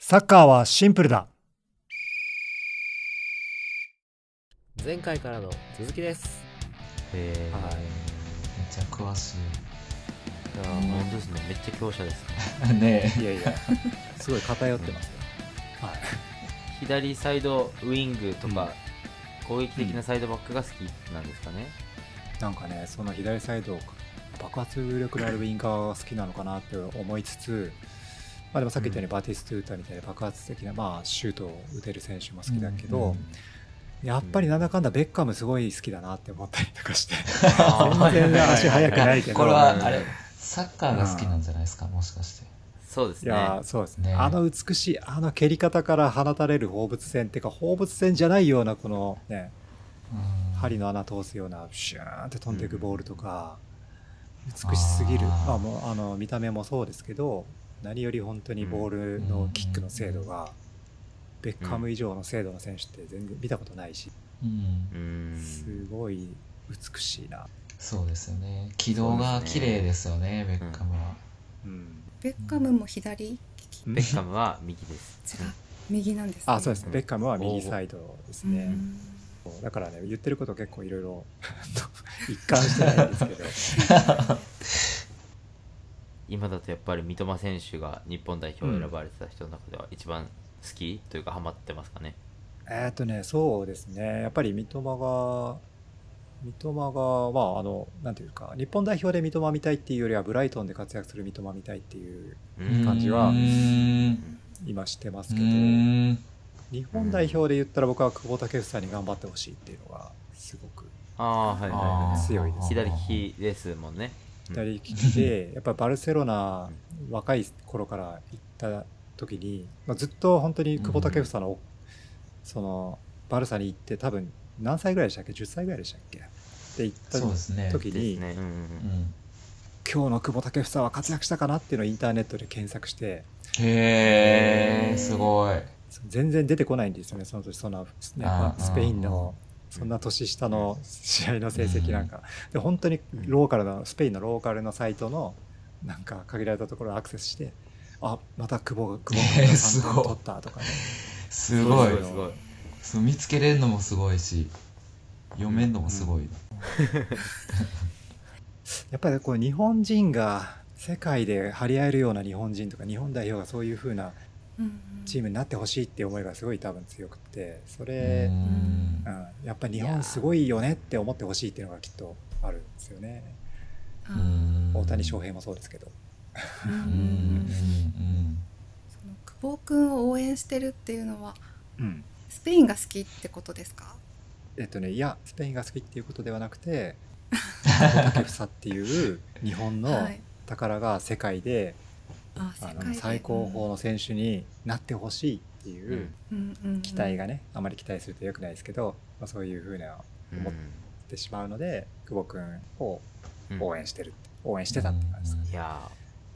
サッカーはシンプルだ。前回からの続きです。えー、はいめっちゃ詳しいやー、本当ですね。めっちゃ強者です ね。いねいやいや、すごい偏ってますよ。はい。左サイドウィングとか、攻撃的なサイドバックが好きなんですかね。なんかね、その左サイド、爆発力のあるウィンガーが好きなのかなって思いつつ、まあ、でもさっき言ったようにバティストゥータみたいな爆発的な、まあ、シュートを打てる選手も好きだけど、やっぱりなんだかんだベッカムすごい好きだなって思ったりとかして、あ全然足速くないけど、これはうんあれサッカーが好きなんじゃないですか？もしかして。そうですね。いやそうですね。ね。あの美しいあの蹴り方から放たれる放物線っていうか放物線じゃないようなこのねうん。針の穴通すようなシューンって飛んでいくボールとか、美しすぎる。まあ、もうあの見た目もそうですけど何より本当にボールのキックの精度が、ベッカム以上の精度の選手って全然見たことないし。すごい美しいな、そうですよね。軌道が綺麗ですよねベッカムは、うん、ベッカムも左？ベッカムは右です。違う。右なんです、ね、あそうですね。ベッカムは右サイドですね、うん。だからね言ってること結構いろいろ一貫してないんですけど 今だとやっぱり三笘選手が日本代表を選ばれてた人の中では一番好きというかハマってますかね？えーっとね、そうですね、やっぱり三笘が、三笘が、まあ、あの、なんていうか、日本代表で三笘見たいっていうよりは、ブライトンで活躍する三笘見たいっていう、うん感じは今してますうけど、日本代表で言ったら、僕は久保建英に頑張ってほしいっていうのが、すごくああ、はいはいあはいですい。左利きですもんね。うん左利きで、やっぱりバルセロナ、若い頃から行った時に、まあ、ずっと本当に久保建英の、その、バルサに行って、多分何歳ぐらいでしたっけ ?10 歳ぐらいでしたっけ？で行った時に、ですね。うんうん今日の久保建英は活躍したかなっていうのをインターネットで検索してへえすごい。全然出てこないんですよねその年そんな、ねスペインのそんな年下の試合の成績なんか、で本当にローカルのスペインのローカルのサイトのなんか限られたところをアクセスしてあまた久保 久保君が3えーすごい点取ったとかね。すごい。すごい。見つけれるのもすごいし読めるのもすごい、やっぱりこう日本人が世界で張り合えるような日本人とか日本代表がそういう風なうんチームになってほしいっていう思いがすごい多分強くってそうれ、ん。うん、やっぱり日本すごいよねって思ってほしいっていうのがきっとあるんですよね。大谷翔平もそうですけど。その久保君を応援してるっていうのはうん。スペインが好きってことですか？えっとね、いや、スペインが好きっていうことではなくて、久保建英っていう日本のはい。宝が世界で、あの最高峰の選手になってほしいっていう期待がね、あまり期待すると良くないですけど、まあ、そういうふうなうん思ってしまうので、久保君をうん応援してる、応援してたって感じですかね。いや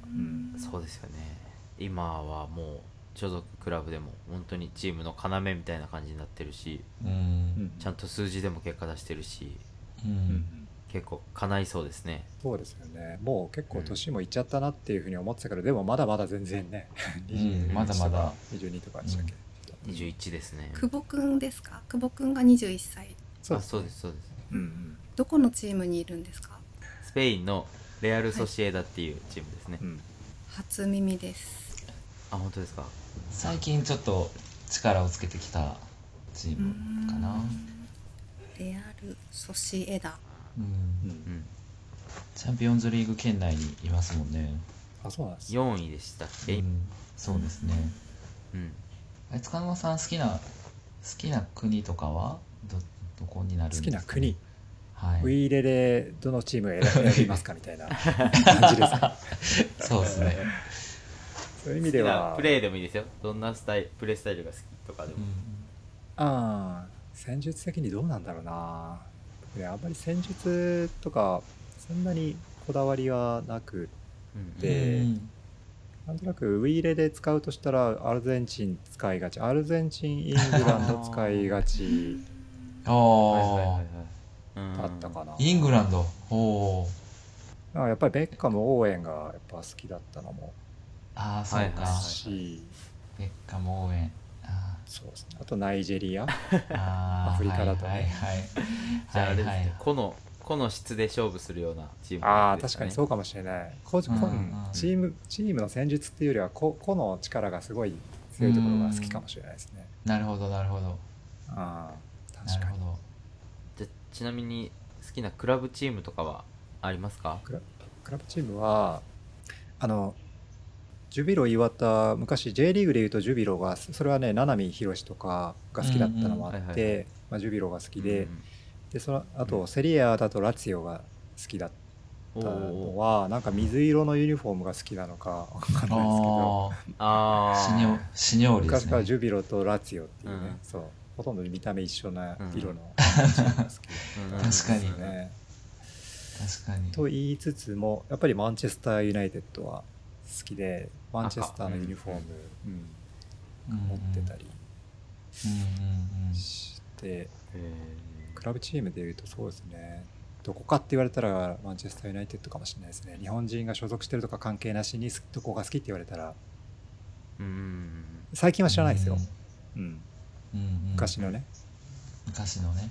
うん。ーそうですよね。今はもう所属クラブでも本当にチームの要みたいな感じになってるし、うん。ちゃんと数字でも結果出してるし、うん結構叶いそうですね。そうですよね。もう結構年もいっちゃったなっていうふうに思ってたけど、でもまだまだ全然ね、21まだまだ。22とかでしたっけ、21ですね。久保君ですか？久保君が21歳。あそうですそうです。うんうん。どこのチームにいるんですか？スペインのレアル・ソシエダっていうチームですね。うん。初耳です。あ本当ですか？最近ちょっと力をつけてきたチームかな。レアル・ソシエダうん。うん。うん。チャンピオンズリーグ圏内にいますもんね、あそうなんです。よ4位でしたっけ？うん、そうですね。うん。あれ塚沼さん好きな好きな国とかは？どどこになるんですか？好きな国、はい。ウィーレでどのチームを選びますかみたいな 感じですかそうですね、そういう意味では。プレーでもいいですよ。どんなスタイプレースタイルが好きとかでも。ああ戦術的にどうなんだろうなねあんまり戦術とかそんなにこだわりはなくうんでうんなんとなくウィーレで使うとしたらアルゼンチン使いがち。アルゼンチンイングランド使いがち。あだったかな、イングランド。おやっぱりベッカム応援がやっぱ好きだったのもああそうか、し、ベッカム応援あそうですね。あとナイジェリア。アフリカだとね。はいはいじゃああれですね個の個の質で勝負するようなチームああ確かにそうかもしれない。個うんうんチームチームの戦術っていうよりは個個の力がすごい強いところが好きかもしれないですね。なるほどなるほど。ああな確かに。るほど。じゃあちなみに好きなクラブチームとかはありますか？クラクラブチームはあのジュビロ磐田昔 J リーグでいうとジュビロがそれはね名波浩とかが好きだったのもあってまあジュビロが好きで、うんでそのあうん。とセリエ A だとラツィオが好きだったおのーはなんか水色のユニフォームが好きなのかわかんないですけど。あああシニョシニョーリ昔からねジュビロとラツィオっていうね、うん。そう。ほとんど見た目一緒な色のうん。チームが好き。うん。確かに。ね。確かに。と言いつつもやっぱりマンチェスターユナイテッドは好きでマンチェスターのユニフォーム、うん。持ってたりして、へクラブチームでいうとそうですね。どこかって言われたらマンチェスターユナイテッドかもしれないですね。日本人が所属してるとか関係なしにどこが好きって言われたら。ーうん。最近は知らないですよ、うん、昔のね、昔のね。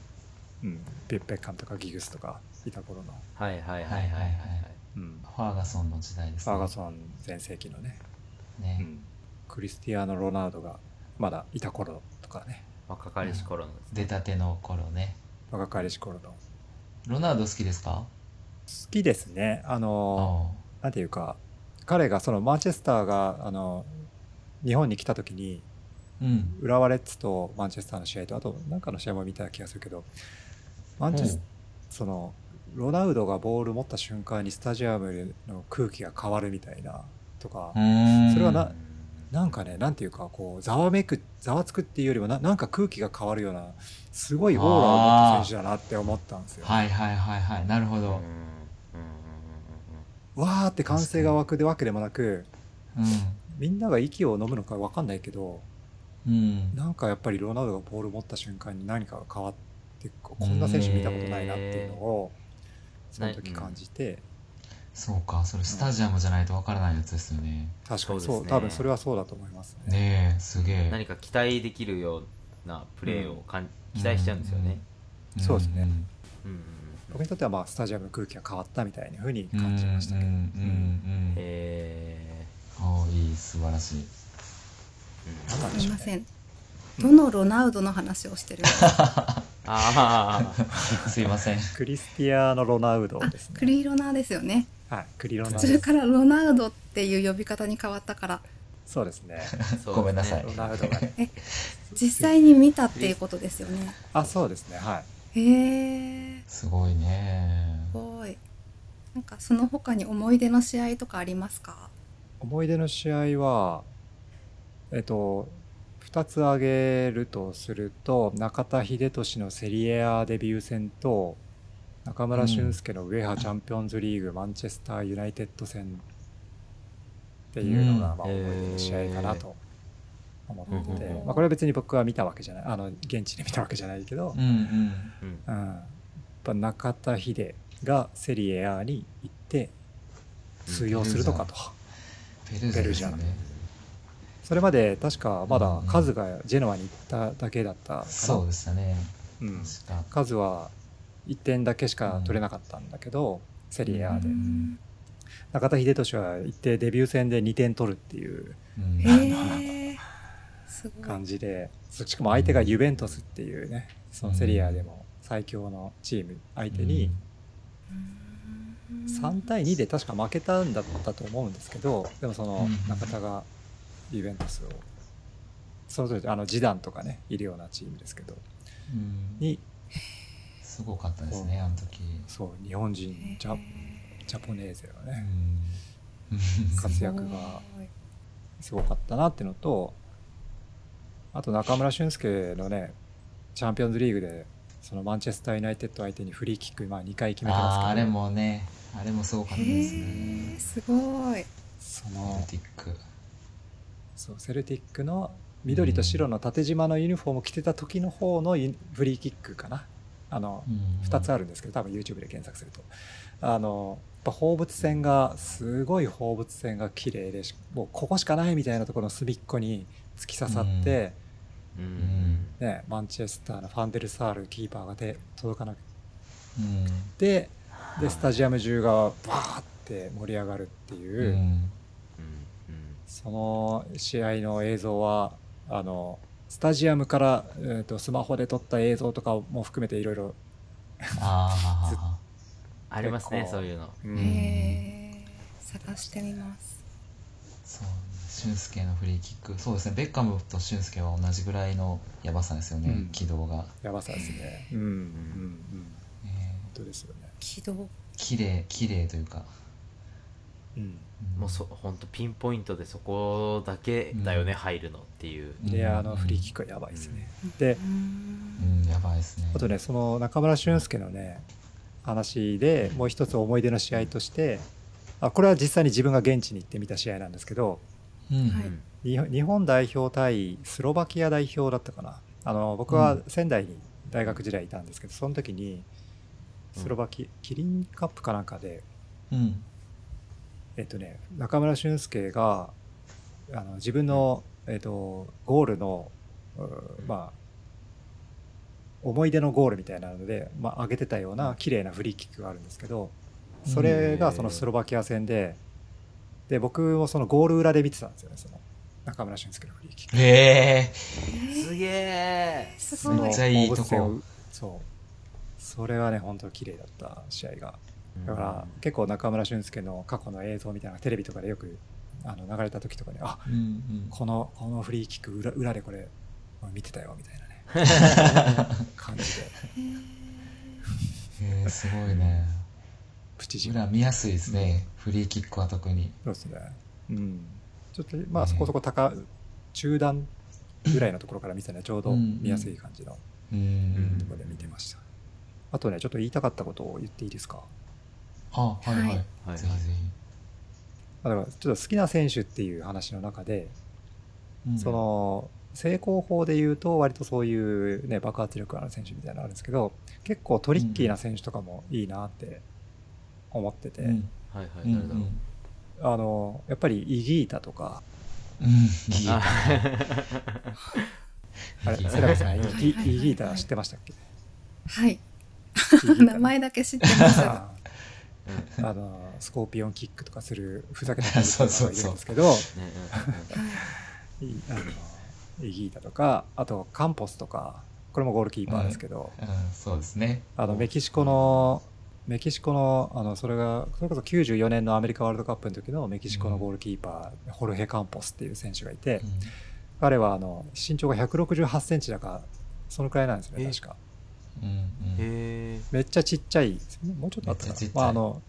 うん、ペッペッカンとかギグスとかいた頃の、はいはいはいはいはいはいはいうん、ファーガソンの時代ですね。ファーガソン全盛期のね、ね。うん、クリスティアーノ・ロナウドがまだいた頃とかね。若かりし頃のね。出たての頃ね。若かりし頃の。好ロナウド好きですか？きですね。あのあなんていうか彼がそのマンチェスターがあの日本に来た時にあうん。浦和レッズとマンチェスターの試合とあとなんかの試合も見た気がするけどマンチェス、うん。そのロナウドがボール持った瞬間にスタジアムの空気が変わるみたいなとか、それはななんかねなんていうかこうざわめくざわつくっていうよりもななんか空気が変わるようなすごいオーラを持った選手だなって思ったんですよ。はいはいはいはいなるほど。わーって歓声が湧くでわけでもなくうみんなが息を飲むのか分かんないけどんうん。なんかやっぱりロナウドがボール持った瞬間に何かが変わってここんな選手見たことないなっていうのをその時感じて。そうかそれスタジアムじゃないとわからないやつですよね。確かに。そうそうですね。多分それはそうだと思いますね。ねえすげえ。何か期待できるようなプレーをかん期待しちゃうんですよね。そうですね。んうん。うんうん僕にとってはまあスタジアムの空気が変わったみたいな風に感じましたけど、うんうんうんうんへおーいい素晴らしい。ーうん。なんなんですしょうません。どのロナウドの話をしてる んですかあ すいませんクリスティアーノ・ロナウドあですね。クリロナですよねはい、クリロナ途です。中からロナウドっていう呼び方に変わったからそうですね。あごめんなさいロナウドがね。実際に見たっていうことですよねあ、そうですね。はい。へえすごいねすごいなんかその他に思い出の試合とかありますか？思い出の試合は、えっと、2つ挙げるとすると、中田英寿のセリエ A デビュー戦と、中村俊輔のウェハチャンピオンズリーグ、マンチェスターユナイテッド戦っていうのが、うん。まあ、思い出の試合かなと思ってて、うんまあ、これは別に僕は見たわけじゃない、あの、現地で見たわけじゃないけど。うん、うんうん。うん、やっぱ中田秀がセリエ A に行って通用するのかと。ペルージャですよねそれまで確かまだカズがジェノアに行っただけだったかな、そうでしたね。うん、カズは1点だけしか取れなかったんだけど、セリエ A で、うん。中田英寿は行ってデビュー戦で2点取るっていう 感じで、そしかも相手がユベントスっていうねそのセリエ A でも最強のチーム。相手に3対2で確か負けたんだったと思うんですけどでもそのうん。中田がユベントスを。その時あのジダンとかねいるようなチームですけど。うん。に。すごかったですねあの時。そう日本人ジャジャポネーゼのうねん。活躍が。すごかったなっていうのとあと中村俊輔のねチャンピオンズリーグでそのマンチェスター・ユナイテッド相手にフリーキック、まあ、2回決めてますけどあれもねあれもすごかったですへねえすごい。そセのルティックそうセルティックの緑と白の縦縞のユニフォームを着てた時の方のユフリーキックかな。あのうん。2つあるんですけど多分 YouTube で検索すると。あのやっぱ放物線がすごい放物線が綺麗でしもうここしかないみたいなところの隅っこに突き刺さって、うん。んね、マンチェスターのファンデルサールキーパーが手届かなくうん。てでスタジアム中がバーって盛り上がるっていう、うん。うんその試合の映像はあのスタジアムから、えー、とスマホで撮った映像とかも含めていろいろあ ありますねそういうの。うん。へえ探してみます。あそう俊介のフリーキック。そうですねベッカムと俊介は同じぐらいのやばさですよね、うん。軌道が、やばさですね。うんうんうん本え当ですよね。軌道。ー、綺麗綺麗というか、うんんもうそ本当ピンポイントでそこだけだよね、入るのっていう。うん。であのフリーキックはやばいですね。でうーんうん。やばいですね。あとねその中村俊輔のね話でもう一つ思い出の試合としてあこれは実際に自分が現地に行ってみた試合なんですけどうん。はい。うん日本日本代表対スロバキア代表だったかな。あの僕は仙台に大学時代いたんですけどその時にスロバキ、キリンカップかなんかでうんえっとね、中村俊輔があの自分の、えっと、ゴールの、うまあ、思い出のゴールみたいなので、まあ、上げてたような綺麗なフリーキックがあるんですけどそれがそのスロバキア戦でで僕もそのゴール裏で見てたんですよねその中村俊輔のフリーキック。へえすげえすごいめっちゃいいとこ。そう。それはね本当綺麗だった試合がだから結構中村俊輔の過去の映像みたいなテレビとかでよくあの流れた時とかにあうんうん。このこのフリーキック裏裏でこれ見てたよみたいなね。感じで。へえすごいね。プチジ裏見やすいですね、フリーキックは特に。そうですね。うん。ちょっとまあそこそこ高中段ぐらいのところから見てたねちょうど見やすい感じのうん。ところで見てました。あとねちょっと言いたかったことを言っていいですか？あはいはい、はい。はい。ぜひぜだからちょっと好きな選手っていう話の中でひ、うん。その成功法で言うと割とそういう、ね、爆発力ある選手みたいなのあるんですけど結構トリッキーな選手とかもいいなって思ってて、うん。はいはいうん誰だろう、あのやっぱりイギータとか。うん。いいああれイギータ。セラビさんイギイギータ知ってましたっけ？はい。名前だけ知ってますあうん。あのスコーピオンキックとかするふざけた選手 そうがいるんですけどねはいいあのイギータとかあとカンポスとかこれもゴールキーパーですけど、うん、そうですね。あのメキシコのメキシコのあのそれがそれこそ94年のアメリカワールドカップの時のメキシコのゴールキーパー、ホルヘ・カンポスっていう選手がいて、彼はあの身長が168センチだかそのくらいなんですよねえ確か。うんうんめっちゃちっちゃいもうちょっとあったかな。めっちゃちっちゃい。まあ、あの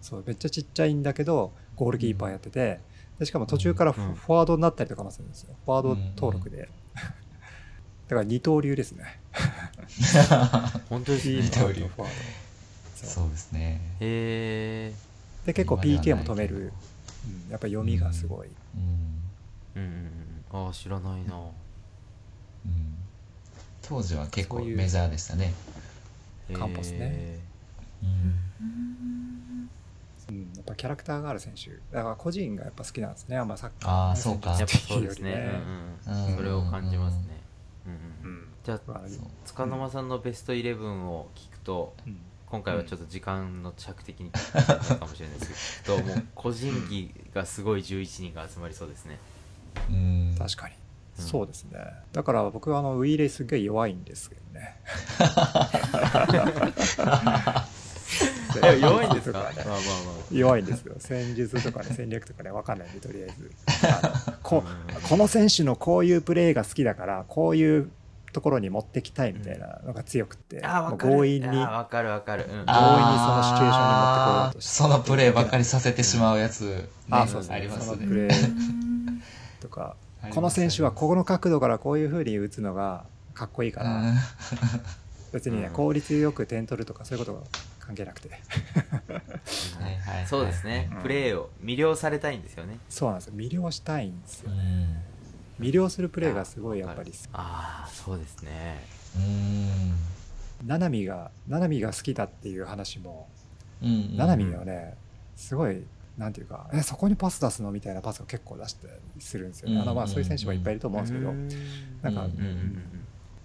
そうめっちゃちっちゃいんだけどゴールキーパーやってて、でしかも途中からフ,、うん。フォワードになったりとかもするんですよ。フォワード登録で、だから二刀流ですね。本当ですね。キーパー二刀流。とフォワード。そう。そうですね。へえで結構 PK も止める、うん、やっぱ読みがすごい、うん。うん。うんうんああ知らないな。うん当時は結構メジャーでしたね。カンポスね。へうん。うん、やっぱキャラクターがある選手。だから個人がやっぱ好きなんですね。あんまサッカーあーのそうか。ーやっぱそうですね。うん。うん。うんそれを感じますね。うん。うん。うん。じゃあ塚沼さんのベストイレブンを聞くとうん。今回はちょっと時間の着的に聞いたかもしれないですけど もう個人技がすごい11人が集まりそうですね。うん。確かに、うん。そうですね。だから僕はあのウイーレすげえ弱いんですけどね。え 弱いんですか？と ねまあまあまあ。弱いんですよ。戦術とかね 戦略とかね分かんないんでとりあえず。こうん。この選手のこういうプレーが好きだからこういうところに持ってきたいみたいなのが強くって、もうあーわかる。強引にわかるわかる。うん。強引にそのシチュエーションに持ってこようとして。そのプレーばっかりさせてしまうやつ、ね。あそうですねありますね。そのプレーとかこの選手はここの角度からこういう風に打つのがかっこいいから、うん。別にね、うん。効率よく点取るとかそういうことが関係なくて。はいはいはい。そうですね。うん。プレーを魅了されたいんですよね。そうなんですよ。魅了したいんですよ。うねん。魅了するプレーがすごいやっぱりああそうですね。うん。ナナミがナナミが好きだっていう話も、うんうんうん。ナナミはねすごいなんていうかえそこにパス出すの？みたいなパスを結構出したりするんですよね、あのまあそういう選手もいっぱいいると思うんですけど、なんか、うん。うん。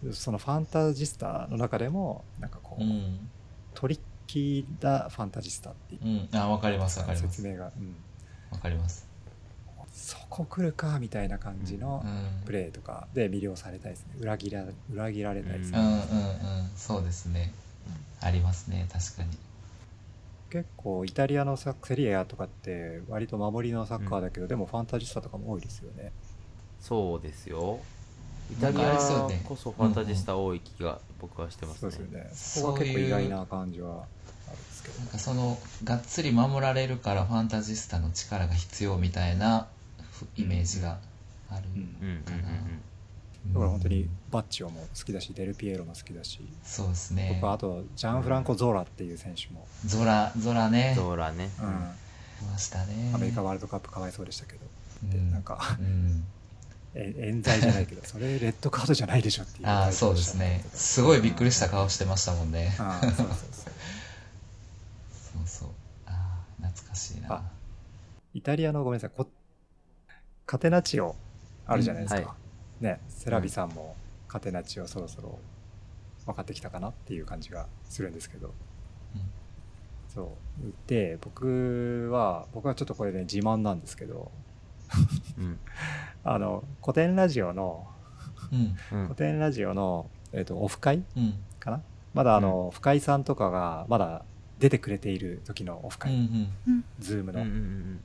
うん。うん。そのファンタジスタの中でもなんかこう、うん。トリッキーなファンタジスタっていううん。あわかりますわかります。説明が、うん、わかります。そこ来るか？みたいな感じのうん。プレーとかで魅了されたいですね。裏切ら裏切られたいですね、うん。うん。うん。そうですね。ありますね。確かに結構イタリアのサッセリエ A とかって割と守りのサッカーだけど、でもファンタジスタとかも多いですよね。そうですよ。イタリアこそファンタジスタ多い気が僕はしてますね。そうですよね。そこは結構意外な感じはあるんですけど。なんかそのがっつり守られるからファンタジスタの力が必要みたいなふイメージがあるうん。うんうんうんかなだから本当にバッチオも好きだしデルピエロも好きだし。そうですね。僕はあとジャンフランコ・ゾーラっていう選手も、ゾラゾラね。ゾーラね。うん。いましたね。アメリカワールドカップかわいそうでしたけど、うん。なんかうん。え冤罪じゃないけど それレッドカードじゃないでしょっていう。ああそうですね。すごいびっくりした顔してましたもんね。ああそうそうそうそう。そうああ懐かしいな。あイタリアのごめんなさい。こカテナチオあるじゃないですか、うん。はねセラビさんもカテナチオそろそろ分かってきたかなっていう感じがするんですけど、そう。で僕は僕はちょっとこれね自慢なんですけど。うん。あの古典ラジオのうん。うん古典ラジオの、えー、とオフ会うん。かな？まだあの、深井さんとかがまだ出てくれている時のオフうん会、うん。ズームの、うんうんうん。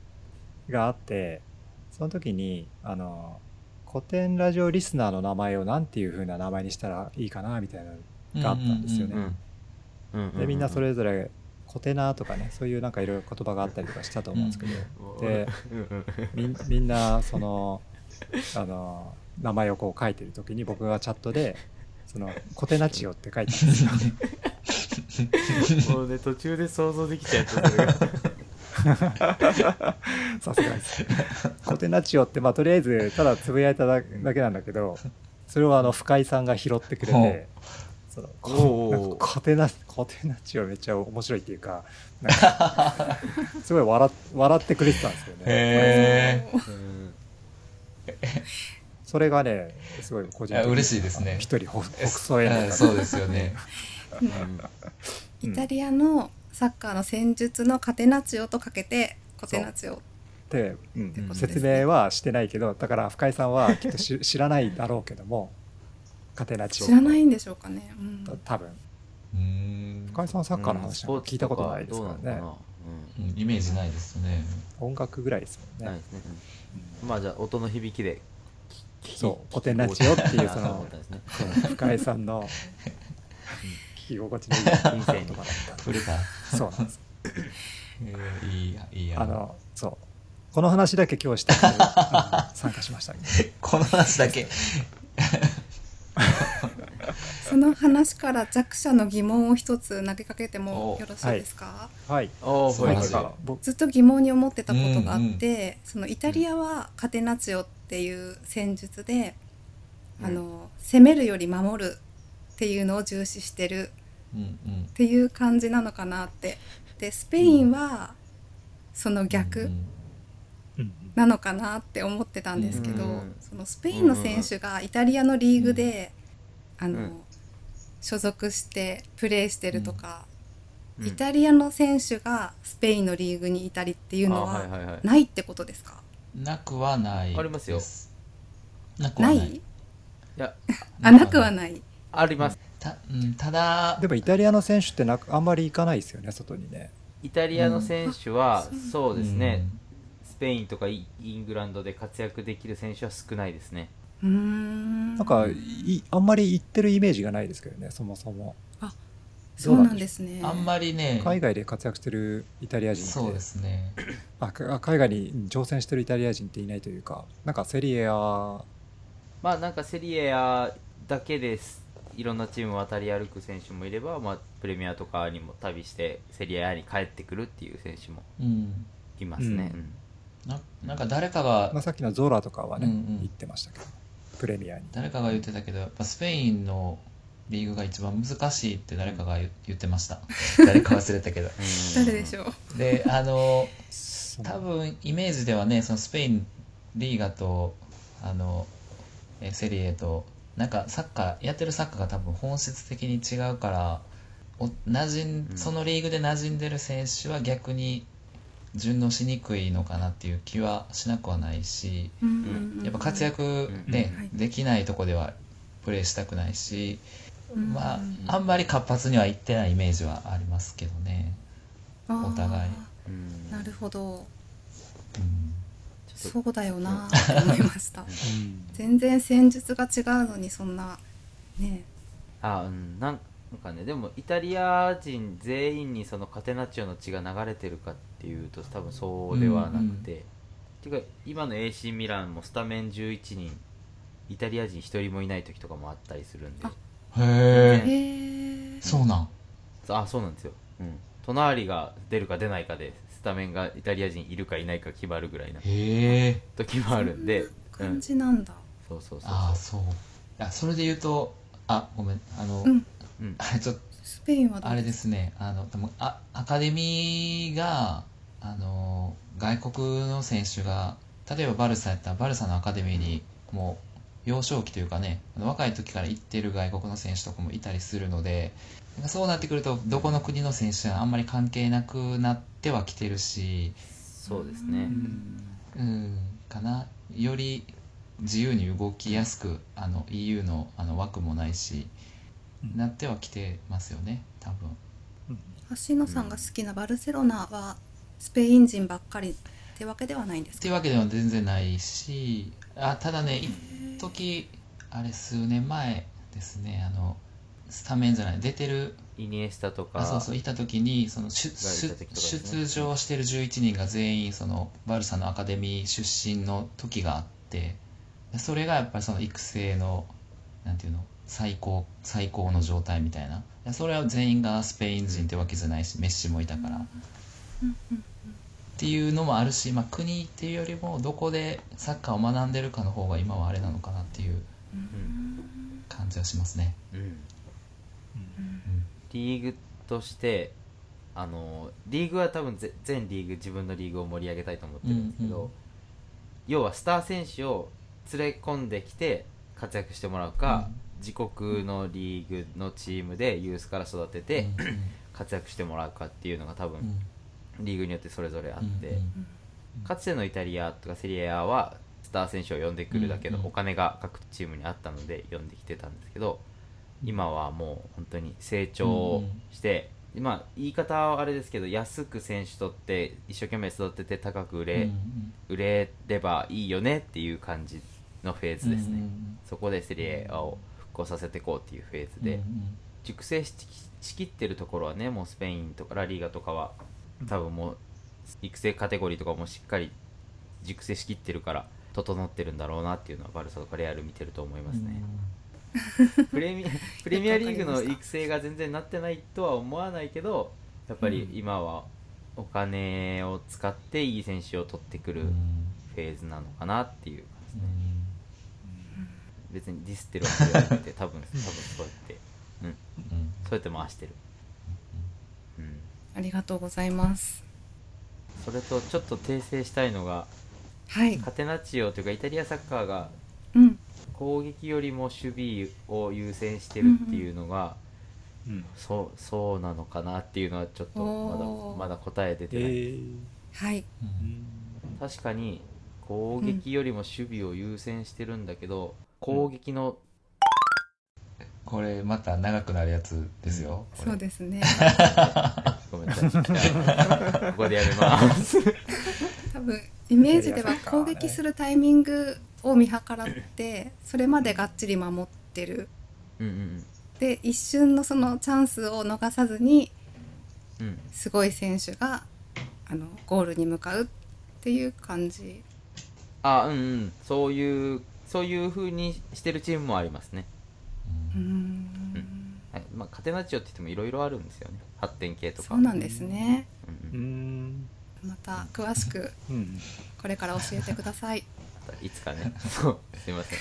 があってその時にあの古典ラジオリスナーの名前をなんていう風な名前にしたらいいかなみたいなのがあったんですよね、でみんなそれぞれコテナーとかねそういうなんかいろいろ言葉があったりとかしたと思うんですけど、でうんうん。みんなそのあの名前をこう書いてる時に僕がチャットで「そのコテナチオ」って書いてたんですよ もうね途中で想像できちゃったそれが さすがです。コテナチオって、まあ、とりあえず、ただつぶやいただだけなんだけど、それをあの、深井さんが拾ってくれほて、そのおうおうなんかコテナ、コテナチオめっちゃ面白いっていうか、かすごい笑っ笑ってくれてたんですよね。へそれがね、すごい個人的に嬉しいですね。一人ほ北総へのうんそうですよね。うん。イタリアのサッカーの戦術のカテナチオとかけてコテナチオって、説明はしてないけど、だから深井さんはきっとし知らないだろうけども、カテナチオ。知らないんでしょうかね、うん。多分。うーん。深井さんはサッカーの話聞いたことないですからね。どうん。イメージないですね。音楽ぐらいですもんね。ねうんまあじゃあ音の響きできそう。コテナチオっていうあその 深井さんの聞 き心地のいい金銭に言葉だった触れたそうなんです。えーいいやいいやあの、そう。この話だけ今日したくて参加しました。この話だけ。その話から弱者の疑問を一つ投げかけてもよろしいですか、はい。はい。ずっと疑問に思ってたことがあって、うんそのイタリアはカテナチオっていう戦術で、うん。あの攻めるより守るっていうのを重視してる。っていう感じなのかなって。でスペインはその逆なのかなって思ってたんですけど、うんそのスペインの選手がイタリアのリーグで、あのうん。所属してプレーしてるとか、うん。イタリアの選手がスペインのリーグにいたりっていうのあはないってことですか？なくはないでありますよ。なくはない。ない？いや。あなくはないあります。た,、うん、ただでもイタリアの選手ってなくあんまり行かないですよね、外にね。イタリアの選手はうん。そうですね。スペインとかイイングランドで活躍できる選手は少ないですね。うーん。なんかい、あんまり行ってるイメージがないですけどね、そもそも。そうなんですねう。んあんまりね。海外で活躍してるイタリア人って、そうですね。あか海外に挑戦してるイタリア人っていないというか、なんかセリエ A まあなんかセリエ A だけですいろんなチームを渡り歩く選手もいれば、まあ、プレミアとかにも旅してセリエ A に帰ってくるっていう選手もうん。いますね、うん。ななんか誰かがまあ、さっきのゾーラとかはね、うんうん。言ってましたけど、プレミアに。誰かが言ってたけどやっぱスペインのリーグが一番難しいって誰かが言言ってました。誰か忘れたけど。誰でしょう？であの多分イメージではねそのスペインリーガとあのえセリエとなんかサッカーやってるサッカーが多分本質的に違うからお馴染んうん。そのリーグで馴染んでる選手は逆に順応しにくいのかなっていう気はしなくはないしうん。うんうんやっぱ活躍ね、うん。はい。できないとこではプレーしたくないし、うん。まあうんあんまり活発にはいってないイメージはありますけどね、お互い。うん。なるほど。うんそうだよなって思いました。うん。全然戦術が違うのにそんなね。あうん。なんなんかねでもイタリア人全員にそのカテナッチョの血が流れてるかっていうと多分そうではなくて、ていうか今の AC ミランもスタメン11人イタリア人1人もいない時とかもあったりするんで。あへえへえそうなん。あそうなんですよ、うん、隣が出るか出ないかでスタメンがイタリア人いるかいないか決まるぐらいなへえ。時もあるんで。感じなんだ。そうそうそうああそう。あそれで言うとあごめん。あの、うん。うん。ちょっとスペインはあれですね。あの多分あアカデミーがあの外国の選手が例えばバルサやったらバルサのアカデミーにもう幼少期というかねあの若い時から行ってる外国の選手とかもいたりするのでそうなってくるとどこの国の選手はあんまり関係なくなってはきてるしそうですね。うんかな。より自由に動きやすくあの EU のあの枠もないしうん。なってはきてますよね多分。橋野さんが好きなバルセロナはスペイン人ばっかりってわけではないんですか？っていうわけでは全然ないしあただね一時あれ数年前ですねあのスタメンじゃない出てるイニエスタとかあそうそういた時にその出ね出場してる11人が全員そのバルサのアカデミー出身の時があってそれがやっぱりその育成のなんていうの最高最高の状態みたいなそれは全員がスペイン人ってわけじゃないしメッシもいたから。っていうのもあるし、まあ、国っていうよりもどこでサッカーを学んでるかの方が今はあれなのかなっていううん感じはしますね。うんうんリーグとしてあのリーグは多分ぜ全リーグ自分のリーグを盛り上げたいと思ってるん。ですけど、うん。うん。要はスター選手を連れ込ん。できて活躍してもらうか、自国のリーグのチームでユースから育てて、うん。活躍してもらうかっていうのが多分、うん。リーグによってそれぞれあって、うん。かつてのイタリアとかセリエ A はスター選手を呼ん。でくるだけのうん。うん。お金が各チームにあったので呼ん。できてたん。ですけど今はもう本当に成長して、まあ言い方はあれですけど安く選手取って一生懸命育てて高く売れ、うん売れればいいよねっていう感じのフェーズですね、うんうん。そこでセリエを復興させていこうっていうフェーズで、うん熟成ししきってるところはねもうスペインとかラリーガとかは多分もう育成カテゴリーとかもしっかり熟成しきってるから整ってるんだろうなっていうのはバルサとかレアル見てると思いますね、プレミプレミアリーグの育成が全然なってないとは思わないけどやっぱり今はお金を使っていい選手を取ってくるうん。フェーズなのかなっていううん。別にディスってるわけではなくて 多分多分そうやって。うん。うん。そうやって回してる。うん。ありがとうございます。それとちょっと訂正したいのがはい。カテナチオというかイタリアサッカーがうん攻撃よりも守備を優先してるっていうのが、うんそうそうなのかなっていうのはちょっとまだまだ答え出えてない、ー。はい。うん。確かに攻撃よりも守備を優先してるんだけど、攻撃のこれまた長くなるやつですよ。そうですね。ごめんなさい。ここでやめます。多分イメージでは攻撃するタイミングを見計らってそれまでがっちり守ってる。うんうんで一瞬のそのチャンスを逃さずにうん。うんすごい選手があのゴールに向かうっていう感じ。あうんうん。そういうそういう風にしてるチームもありますね。うーん。はい。まあ、カテナチオって言ってもいろいろあるんですよね。発展系とか。そうなんですね。うんううんん。また詳しくうん。これから教えてくださいいつかね。そう。すいません、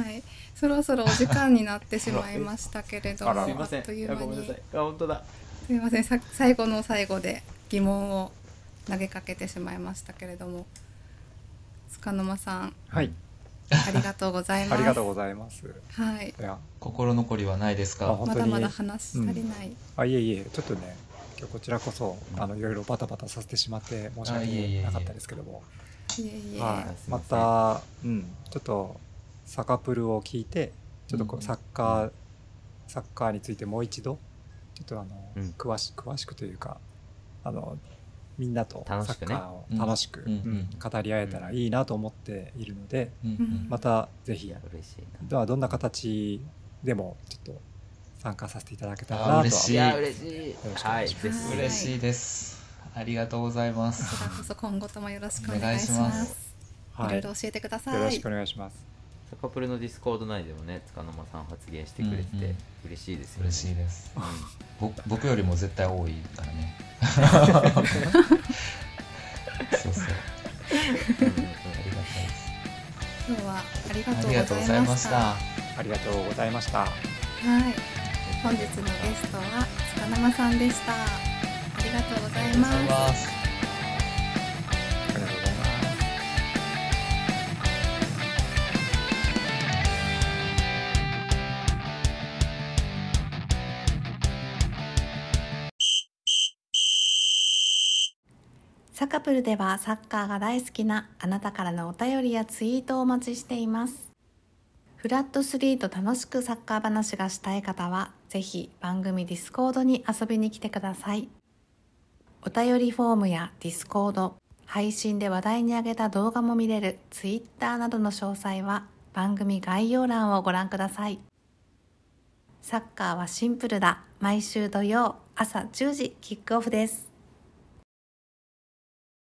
はい、はい、そろそろお時間になってしまいましたけれども、あらすい。ませんあっという間に。あごめんなさい。あ本当だ。すいません。さ最後の最後で疑問を投げかけてしまいましたけれども塚沼さんはい。ありがとうございます。ありがとうございます。はい。いや。心残りはないですか？あ本当に。まだまだ話し足りない、あいえいえ。ちょっとね今日こちらこそあのいろいろバタバタさせてしまって申し訳なかったですけども。いえいえ、はいすいまたうん。ちょっとサカプルを聞いてちょっとこううん。サッカーサッカーについてもう一度ちょっとあの、うん。詳し詳しくというかあのみんなとサ楽しくね。ッカーを楽しく、うん。うん。うん語り合えたらいいなと思っているので、うん。うん。またぜひいや嬉しいな。どどんな形でもちょっと参加させていただけたらなとはあ嬉しい。嬉しい。よろしくおはい願いします。ぜひ嬉しいですありがとうございまこちすらこそ今後ともよろしくおお願いししまますすいはい。ろいろ教えてください。よろしくお願いします。サカプルのディスコード内でもね塚沼さん発言してくれてうんうん。嬉しいですよね。嬉しいです。うん。僕僕よりも絶対多いからね。そうそう。ありがたいです。今日はありがとありがとうございました。ありがとうございました。はい。本日のゲストは塚沼さんでしたがとうございありがとうございます。ますありがとうございますサカプルではサッカーが大好きなあなたからのお便りやツイートをお待ちしています。フラット3と楽しくサッカー話がしたい方はぜひ番組ディスコードに遊びに来てください。お便りフォームやディスコード配信で話題に上げた動画も見れるツイッターなどの詳細は番組概要欄をご覧ください。サッカーはシンプルだ。毎週土曜朝10時キックオフです。